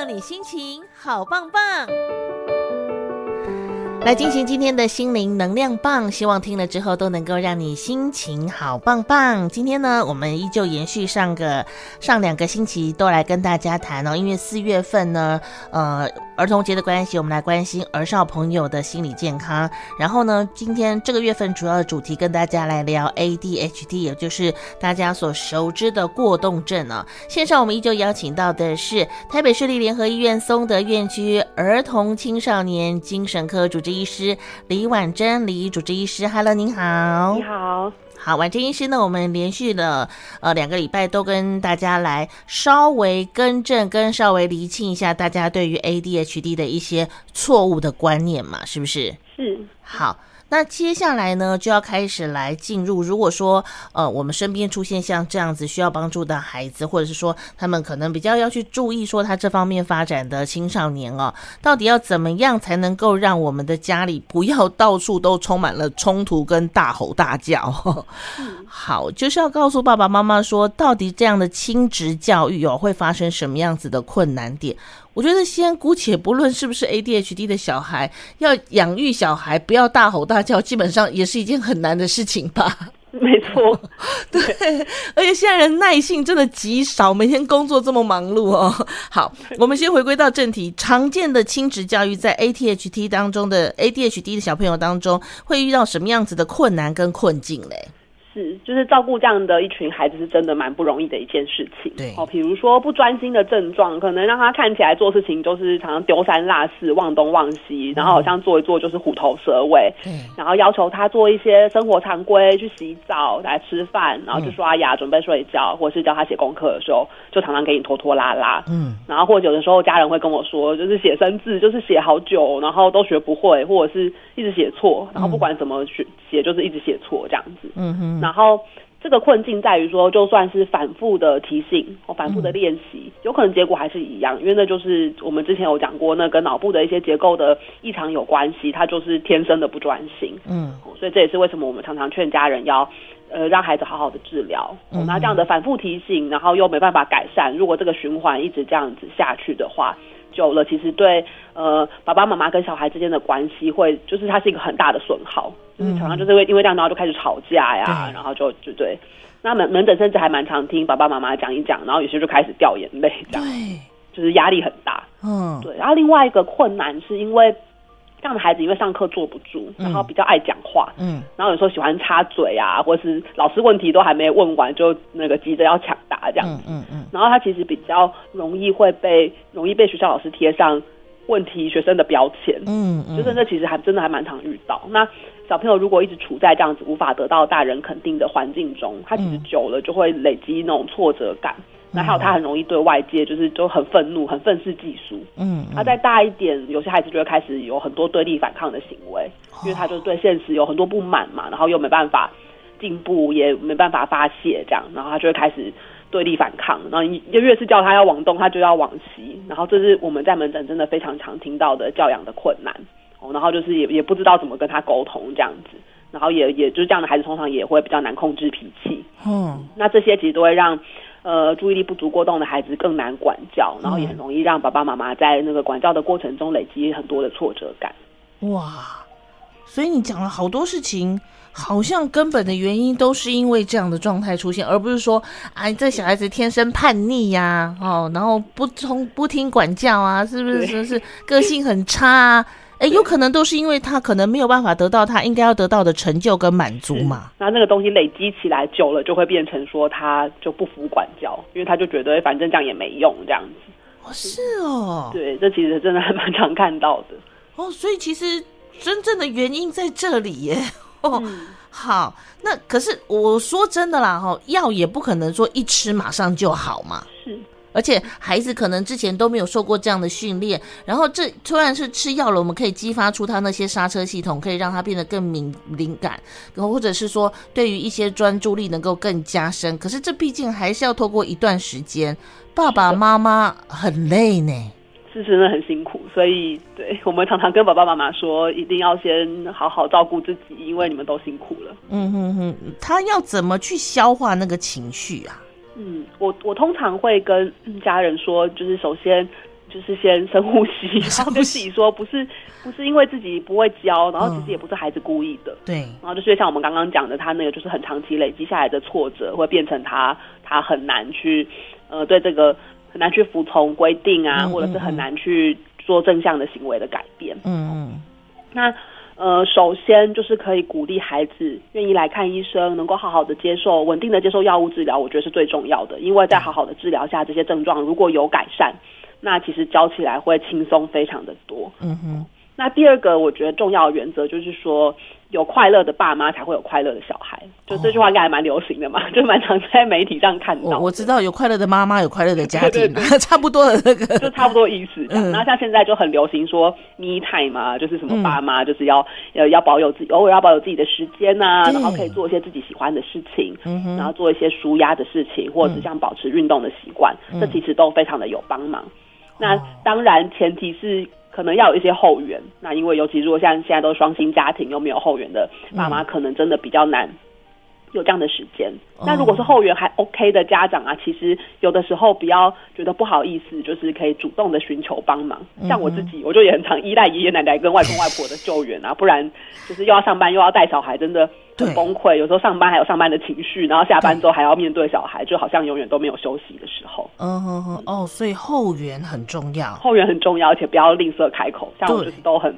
让你心情好棒棒。来进行今天的心灵能量棒，希望听了之后都能够让你心情好棒棒。今天呢，我们依旧延续上个上两个星期都来跟大家谈哦，因为四月份呢，呃，儿童节的关系，我们来关心儿少朋友的心理健康。然后呢，今天这个月份主要的主题跟大家来聊 ADHD，也就是大家所熟知的过动症啊。线上我们依旧邀请到的是台北市立联合医院松德院区儿童青少年精神科主治医师李婉珍，李主治医师，Hello，您好，你好，好，婉珍医师呢，我们连续的呃两个礼拜都跟大家来稍微更正跟稍微厘清一下大家对于 ADHD 的一些错误的观念嘛，是不是？是，好。那接下来呢，就要开始来进入。如果说，呃，我们身边出现像这样子需要帮助的孩子，或者是说他们可能比较要去注意说他这方面发展的青少年哦，到底要怎么样才能够让我们的家里不要到处都充满了冲突跟大吼大叫？嗯、好，就是要告诉爸爸妈妈说，到底这样的亲职教育哦，会发生什么样子的困难点？我觉得先姑且不论是不是 ADHD 的小孩，要养育小孩不要大吼大叫，基本上也是一件很难的事情吧？没错，对，而且现在人耐性真的极少，每天工作这么忙碌哦。好，我们先回归到正题，常见的亲职教育在 ADHD 当中的 ADHD 的小朋友当中，会遇到什么样子的困难跟困境嘞？是，就是照顾这样的一群孩子是真的蛮不容易的一件事情。对，哦，比如说不专心的症状，可能让他看起来做事情就是常常丢三落四、忘东忘西，然后好像做一做就是虎头蛇尾。嗯，然后要求他做一些生活常规，去洗澡、来吃饭，然后去刷牙、准备睡觉，或者是教他写功课的时候，就常常给你拖拖拉拉。嗯，然后或者有的时候家人会跟我说，就是写生字就是写好久，然后都学不会，或者是一直写错，然后不管怎么写写就是一直写错这样子。嗯哼。然后这个困境在于说，就算是反复的提醒哦反复的练习，有可能结果还是一样，因为那就是我们之前有讲过，那跟脑部的一些结构的异常有关系，它就是天生的不专心。嗯，所以这也是为什么我们常常劝家人要呃让孩子好好的治疗。那这样的反复提醒，然后又没办法改善，如果这个循环一直这样子下去的话。久了，其实对呃爸爸妈妈跟小孩之间的关系会，就是它是一个很大的损耗，就是常常就是因为因为这样，然后就开始吵架呀，然后就就对。那门门诊甚至还蛮常听爸爸妈妈讲一讲，然后有些就开始掉眼泪，这样，对，就是压力很大。嗯，对。然后另外一个困难是因为。这样的孩子因为上课坐不住，然后比较爱讲话，嗯，然后有时候喜欢插嘴啊，或者是老师问题都还没问完就那个急着要抢答这样。子，嗯嗯，然后他其实比较容易会被容易被学校老师贴上问题学生的标签，嗯嗯，就是那其实还真的还蛮常遇到。那小朋友如果一直处在这样子无法得到大人肯定的环境中，他其实久了就会累积那种挫折感。那还有他很容易对外界就是就很愤怒，很愤世嫉俗。嗯，他再大一点，有些孩子就会开始有很多对立反抗的行为，因为他就对现实有很多不满嘛，然后又没办法进步，也没办法发泄这样，然后他就会开始对立反抗。然后你就越是叫他要往东，他就要往西。然后这是我们在门诊真的非常常听到的教养的困难。哦，然后就是也也不知道怎么跟他沟通这样子，然后也也就是这样的孩子通常也会比较难控制脾气。嗯，那这些其实都会让。呃，注意力不足过动的孩子更难管教，然后也很容易让爸爸妈妈在那个管教的过程中累积很多的挫折感。哇，所以你讲了好多事情，好像根本的原因都是因为这样的状态出现，而不是说啊，这小孩子天生叛逆呀，哦，然后不从不听管教啊，是不是？说是个性很差啊。哎，有可能都是因为他可能没有办法得到他应该要得到的成就跟满足嘛。那那个东西累积起来久了，就会变成说他就不服管教，因为他就觉得反正这样也没用这样子。哦，是哦。对，这其实真的还蛮常看到的。哦，所以其实真正的原因在这里耶。哦，嗯、好，那可是我说真的啦，哈，药也不可能说一吃马上就好嘛。是。而且孩子可能之前都没有受过这样的训练，然后这突然是吃药了，我们可以激发出他那些刹车系统，可以让他变得更敏敏感，然后或者是说对于一些专注力能够更加深。可是这毕竟还是要透过一段时间，爸爸妈妈很累呢，是真的很辛苦。所以对我们常常跟爸爸妈妈说，一定要先好好照顾自己，因为你们都辛苦了。嗯哼哼，他要怎么去消化那个情绪啊？嗯，我我通常会跟家人说，就是首先就是先深呼吸，然后跟自己说，不是不是因为自己不会教，然后其实也不是孩子故意的，对，然后就是像我们刚刚讲的，他那个就是很长期累积下来的挫折，会变成他他很难去呃对这个很难去服从规定啊，或者是很难去做正向的行为的改变。嗯嗯，那呃，首先就是可以鼓励孩子愿意来看医生，能够好好的接受稳定的接受药物治疗，我觉得是最重要的，因为在好好的治疗下，这些症状如果有改善。那其实教起来会轻松非常的多。嗯哼。那第二个我觉得重要的原则就是说，有快乐的爸妈才会有快乐的小孩。就这句话应该还蛮流行的嘛，就蛮常在媒体上看到。我知道有快乐的妈妈有快乐的家庭，对对对 差不多的那个，就差不多意思。嗯。然后像现在就很流行说 me time 嘛，就是什么爸妈就是要要要保有自己偶尔要保有自己的时间呐，然后可以做一些自己喜欢的事情，嗯然后做一些舒压的事情，或者是像保持运动的习惯，这其实都非常的有帮忙。那当然，前提是可能要有一些后援。那因为尤其如果像现在都是双薪家庭，又没有后援的爸妈，可能真的比较难。有这样的时间，那如果是后援还 OK 的家长啊，其实有的时候不要觉得不好意思，就是可以主动的寻求帮忙。像我自己，我就也很常依赖爷爷奶奶跟外公外婆的救援啊，不然就是又要上班又要带小孩，真的很崩溃。有时候上班还有上班的情绪，然后下班之后还要面对小孩，就好像永远都没有休息的时候。嗯哼哼，哦，所以后援很重要，后援很重要，而且不要吝啬开口，像我就是都很。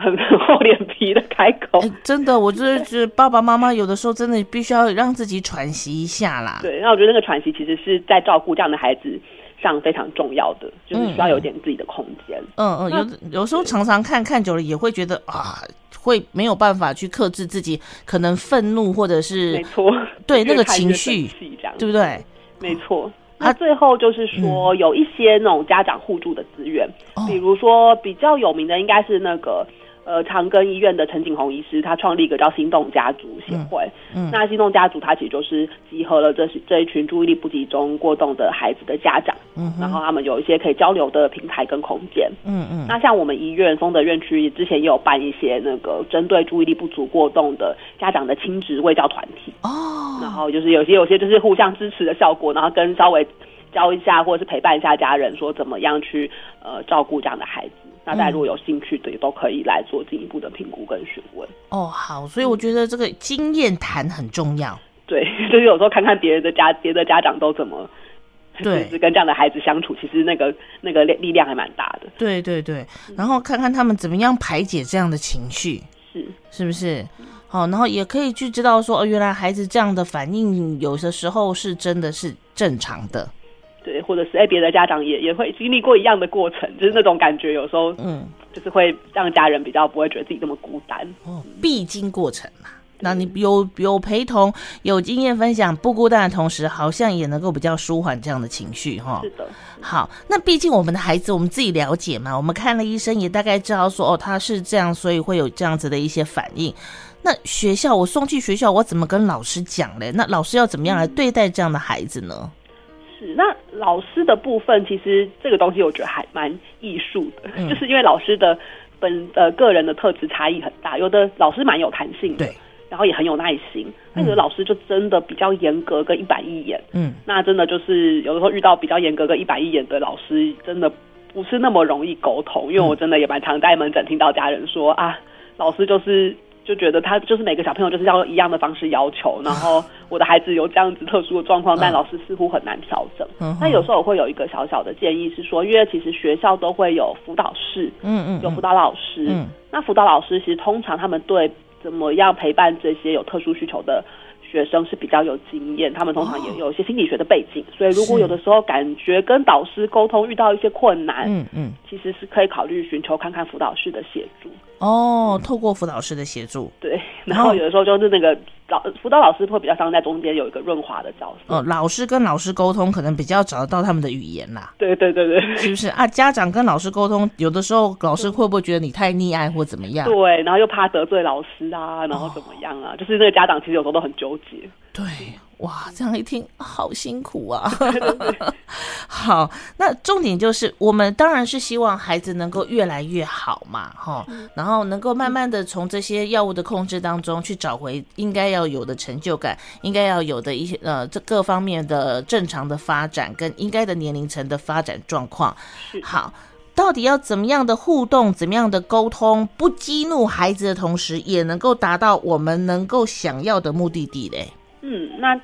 很 厚脸皮的开口，欸，真的，我就是觉得爸爸妈妈有的时候真的必须要让自己喘息一下啦。对，那我觉得那个喘息其实是在照顾这样的孩子上非常重要的，就是需要有点自己的空间。嗯嗯，有有时候常常看看久了也会觉得啊，会没有办法去克制自己可能愤怒或者是没错，对 那个情绪，对不对？没错。那最后就是说，有一些那种家长互助的资源，比如说比较有名的应该是那个。呃，长庚医院的陈景宏医师，他创立一个叫心动家族协会。嗯，嗯，那心动家族，它其实就是集合了这是这一群注意力不集中过动的孩子的家长。嗯，然后他们有一些可以交流的平台跟空间。嗯嗯。那像我们医院松德院区之前也有办一些那个针对注意力不足过动的家长的亲职卫教团体。哦。然后就是有些有些就是互相支持的效果，然后跟稍微教一下或者是陪伴一下家人，说怎么样去呃照顾这样的孩子。那大家如果有兴趣的，也都可以来做进一步的评估跟询问。哦，好，所以我觉得这个经验谈很重要。对，就是有时候看看别人的家，别的家长都怎么，对，就是跟这样的孩子相处，其实那个那个力力量还蛮大的。对对对，然后看看他们怎么样排解这样的情绪，是是不是？好，然后也可以去知道说，哦，原来孩子这样的反应，有的时候是真的是正常的。对，或者是哎，别的家长也也会经历过一样的过程，就是那种感觉，有时候嗯，就是会让家人比较不会觉得自己这么孤单。哦，必经过程嘛，那你有有陪同、有经验分享、不孤单的同时，好像也能够比较舒缓这样的情绪哈。是的，好，那毕竟我们的孩子，我们自己了解嘛，我们看了医生也大概知道说哦，他是这样，所以会有这样子的一些反应。那学校我送去学校，我怎么跟老师讲嘞？那老师要怎么样来对待这样的孩子呢？是，那老师的部分，其实这个东西我觉得还蛮艺术的，嗯、就是因为老师的本呃个人的特质差异很大，有的老师蛮有弹性的，对，然后也很有耐心，那有的老师就真的比较严格跟一板一眼，嗯，那真的就是有的时候遇到比较严格跟一板一眼的老师，真的不是那么容易沟通，因为我真的也蛮常在门诊听到家人说啊，老师就是。就觉得他就是每个小朋友就是要一样的方式要求，然后 我的孩子有这样子特殊的状况，但老师似乎很难调整。那有时候我会有一个小小的建议是说，因为其实学校都会有辅导室，嗯嗯，有辅导老师，嗯。那辅导老师其实通常他们对怎么样陪伴这些有特殊需求的学生是比较有经验，他们通常也有一些心理学的背景，所以如果有的时候感觉跟导师沟通遇到一些困难，嗯嗯，其实是可以考虑寻求看看辅导室的协助。哦，透过辅导师的协助，对，然后有的时候就是那个老辅导老师会比较像在中间有一个润滑的角色。哦，老师跟老师沟通可能比较找得到他们的语言啦。对对对对，是不是啊？家长跟老师沟通，有的时候老师会不会觉得你太溺爱或怎么样？对，然后又怕得罪老师啊，然后怎么样啊？哦，就是那个家长其实有时候都很纠结。对。哇，这样一听好辛苦啊！好，那重点就是，我们当然是希望孩子能够越来越好嘛，哈，然后能够慢慢的从这些药物的控制当中去找回应该要有的成就感，应该要有的一些呃这各方面的正常的发展跟应该的年龄层的发展状况。好，到底要怎么样的互动，怎么样的沟通，不激怒孩子的同时，也能够达到我们能够想要的目的地嘞？嗯，那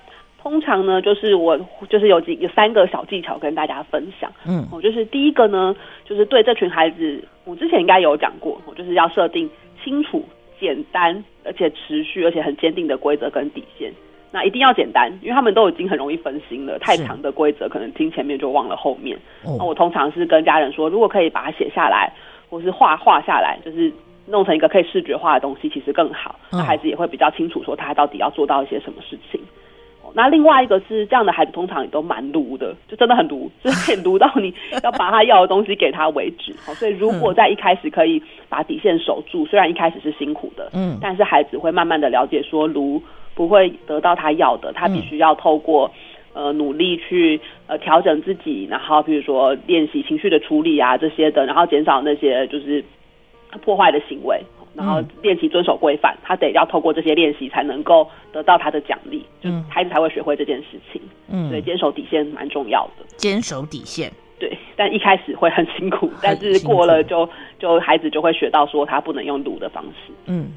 通常呢，就是我就是有几有三个小技巧跟大家分享。嗯，我就是第一个呢，就是对这群孩子，我之前应该有讲过，我就是要设定清楚、简单而且持续而且很坚定的规则跟底线。那一定要简单，因为他们都已经很容易分心了。太长的规则可能听前面就忘了后面。那我通常是跟家人说，如果可以把它写下来，或是画画下来，就是弄成一个可以视觉化的东西，其实更好。那孩子也会比较清楚说他到底要做到一些什么事情。那另外一个是这样的孩子，通常也都蛮卢的，就真的很卢，就是可以卢到你 要把他要的东西给他为止。好，所以如果在一开始可以把底线守住，虽然一开始是辛苦的，嗯，但是孩子会慢慢的了解说卢。不会得到他要的，他必须要透过、嗯、呃努力去呃调整自己，然后比如说练习情绪的处理啊这些的，然后减少那些就是破坏的行为，然后练习遵守规范。他得要透过这些练习才能够得到他的奖励，就孩子才会学会这件事情。嗯，所以坚守底线蛮重要的。坚守底线，对，但一开始会很辛苦，但是过了就就孩子就会学到说他不能用赌的方式。嗯。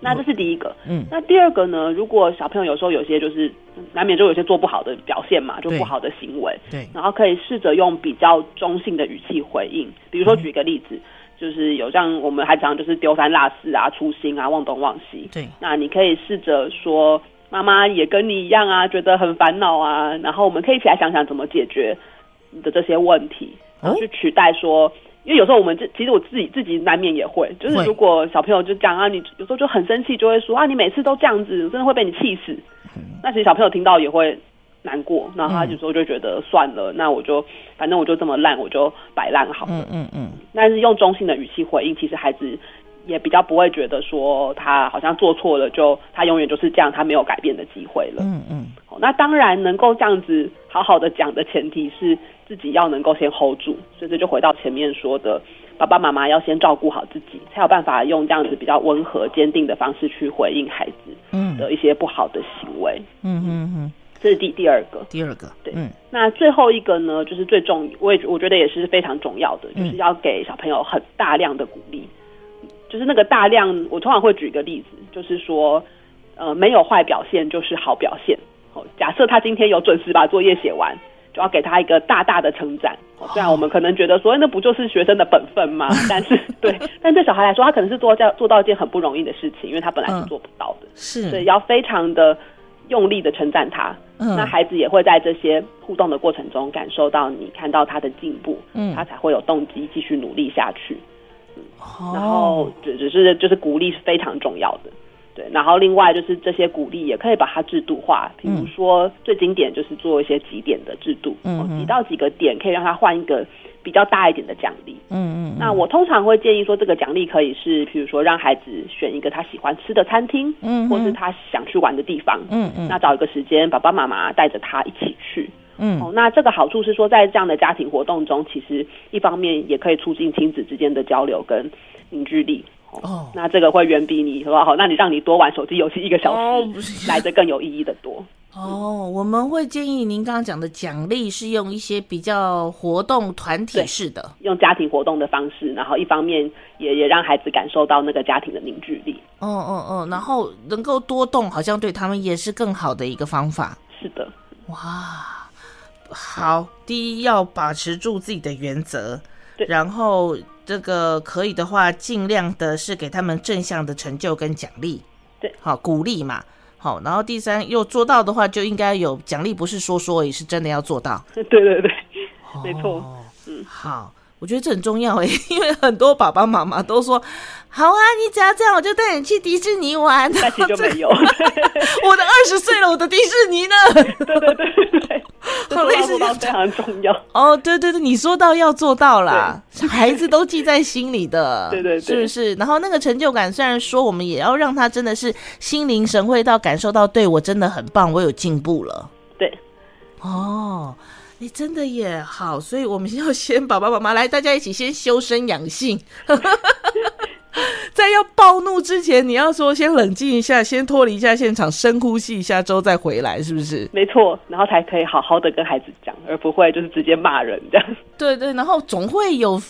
那这是第一个，嗯，那第二个呢？如果小朋友有时候有些就是难免就有些做不好的表现嘛，就不好的行为，对，然后可以试着用比较中性的语气回应，比如说举一个例子，嗯、就是有像我们还常常就是丢三落四啊、粗心啊、忘东忘西，对，那你可以试着说妈妈也跟你一样啊，觉得很烦恼啊，然后我们可以一起来想想怎么解决你的这些问题，然后去取代说。因为有时候我们这其实我自己自己难免也会，就是如果小朋友就讲啊，你有时候就很生气，就会说啊，你每次都这样子，真的会被你气死。嗯、那其实小朋友听到也会难过，然后他有时候就觉得算了，嗯、那我就反正我就这么烂，我就摆烂好了。嗯嗯嗯。但是用中性的语气回应，其实孩子也比较不会觉得说他好像做错了，就他永远就是这样，他没有改变的机会了。嗯嗯。那当然能够这样子好好的讲的前提是。自己要能够先 hold 住，所以这就回到前面说的，爸爸妈妈要先照顾好自己，才有办法用这样子比较温和、坚定的方式去回应孩子嗯的一些不好的行为。嗯嗯嗯，这是第第二个。第二个，对。嗯。那最后一个呢，就是最重，我也我觉得也是非常重要的，就是要给小朋友很大量的鼓励。就是那个大量，我通常会举一个例子，就是说，呃，没有坏表现就是好表现。哦，假设他今天有准时把作业写完。就要给他一个大大的称赞，虽然我们可能觉得说那不就是学生的本分吗？但是对，但对小孩来说，他可能是做到做到一件很不容易的事情，因为他本来是做不到的。是，所以要非常的用力的称赞他。嗯，那孩子也会在这些互动的过程中感受到你看到他的进步，嗯，他才会有动机继续努力下去。嗯，然后只只是就是鼓励是非常重要的。对，然后另外就是这些鼓励也可以把它制度化，比如说最经典就是做一些几点的制度，嗯，几到几个点可以让他换一个比较大一点的奖励，嗯嗯。那我通常会建议说，这个奖励可以是，比如说让孩子选一个他喜欢吃的餐厅，嗯，或是他想去玩的地方，嗯嗯。那找一个时间，爸爸妈妈带着他一起去，嗯。哦，那这个好处是说，在这样的家庭活动中，其实一方面也可以促进亲子之间的交流跟凝聚力。哦，那这个会远比你说好，那你让你多玩手机游戏一个小时来的更有意义的多。哦，我们会建议您刚刚讲的奖励是用一些比较活动团体式的，用家庭活动的方式，然后一方面也也让孩子感受到那个家庭的凝聚力。嗯嗯嗯，然后能够多动，好像对他们也是更好的一个方法。是的，哇，好，第一要把持住自己的原则，对，然后。这个可以的话，尽量的是给他们正向的成就跟奖励，对，好鼓励嘛，好，然后第三又做到的话，就应该有奖励，不是说说而已，是真的要做到。对对对，没错，嗯，好。我觉得这很重要诶，因为很多爸爸妈妈都说：“好啊，你只要这样，我就带你去迪士尼玩。”但其实就没有。我的二十岁了，我的迪士尼呢？对对对对，好类似非常重要。哦，对对对，你说到要做到啦，孩子都记在心里的，对对对，是不是？然后那个成就感，虽然说我们也要让他真的是心领神会到感受到，对我真的很棒，我有进步了。对，哦。你真的也好，所以我们要先爸爸妈妈来，大家一起先修身养性，在要暴怒之前，你要说先冷静一下，先脱离一下现场，深呼吸一下之后再回来，是不是？没错，然后才可以好好的跟孩子讲，而不会就是直接骂人这样。对对，然后总会有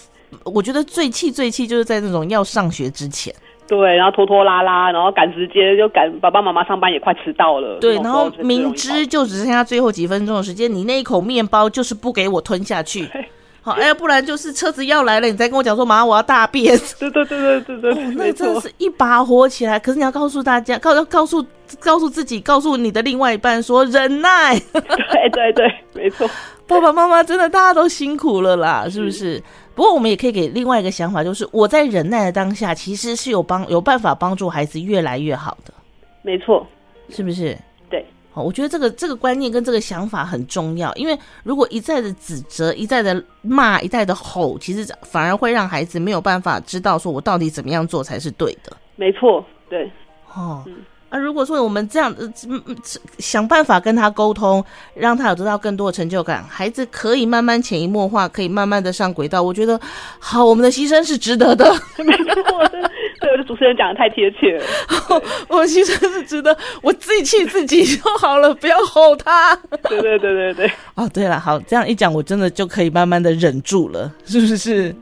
我觉得最气最气就是在那种要上学之前。对，然后拖拖拉拉，然后赶时间，就赶爸爸妈妈上班也快迟到了。对，然后明知就只剩下最后几分钟的时间，你那一口面包就是不给我吞下去。好，哎，不然就是车子要来了，你再跟我讲说，妈，我要大便。对对对对对对，哦，那真的是一把火起来。可是你要告诉大家，告要告诉告诉自己，告诉你的另外一半说忍耐。对对对，没错。爸爸妈妈真的大家都辛苦了啦，是不是？不过我们也可以给另外一个想法，就是我在忍耐的当下，其实是有帮有办法帮助孩子越来越好的。没错，是不是？对好，我觉得这个这个观念跟这个想法很重要，因为如果一再的指责、一再的骂、一再的吼，其实反而会让孩子没有办法知道说我到底怎么样做才是对的。没错，对，哦，嗯、啊，如果说我们这样嗯嗯想办法跟他沟通，让他有得到更多的成就感，孩子可以慢慢潜移默化，可以慢慢的上轨道。我觉得好，我们的牺牲是值得的。没错。对，我的主持人讲的太贴切了。我牺牲是值得我自己气自己就好了，不要吼他。对对对对对。哦，对了，好，这样一讲，我真的就可以慢慢的忍住了，是不是？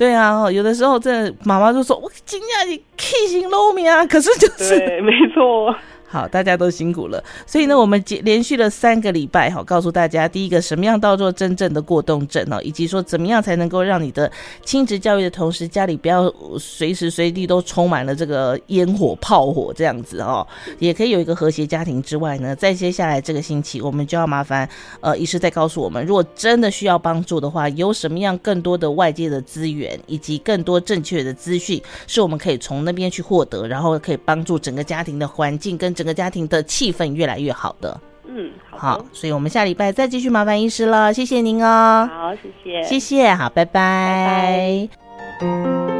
对啊，有的时候真的妈妈就说：“我惊讶你 K 型露面啊。”可是就是对，没错。好，大家都辛苦了。所以呢，我们连续了三个礼拜，哈，告诉大家，第一个什么样叫做真正的过动症呢？以及说怎么样才能够让你的亲职教育的同时，家里不要随时随地都充满了这个烟火炮火这样子哦，也可以有一个和谐家庭之外呢，在接下来这个星期，我们就要麻烦呃医师再告诉我们，如果真的需要帮助的话，有什么样更多的外界的资源，以及更多正确的资讯，是我们可以从那边去获得，然后可以帮助整个家庭的环境跟。整个家庭的气氛越来越好的，嗯，好，好，所以我们下礼拜再继续麻烦医师了，谢谢您哦，好，谢谢，谢谢，好，拜拜。拜拜。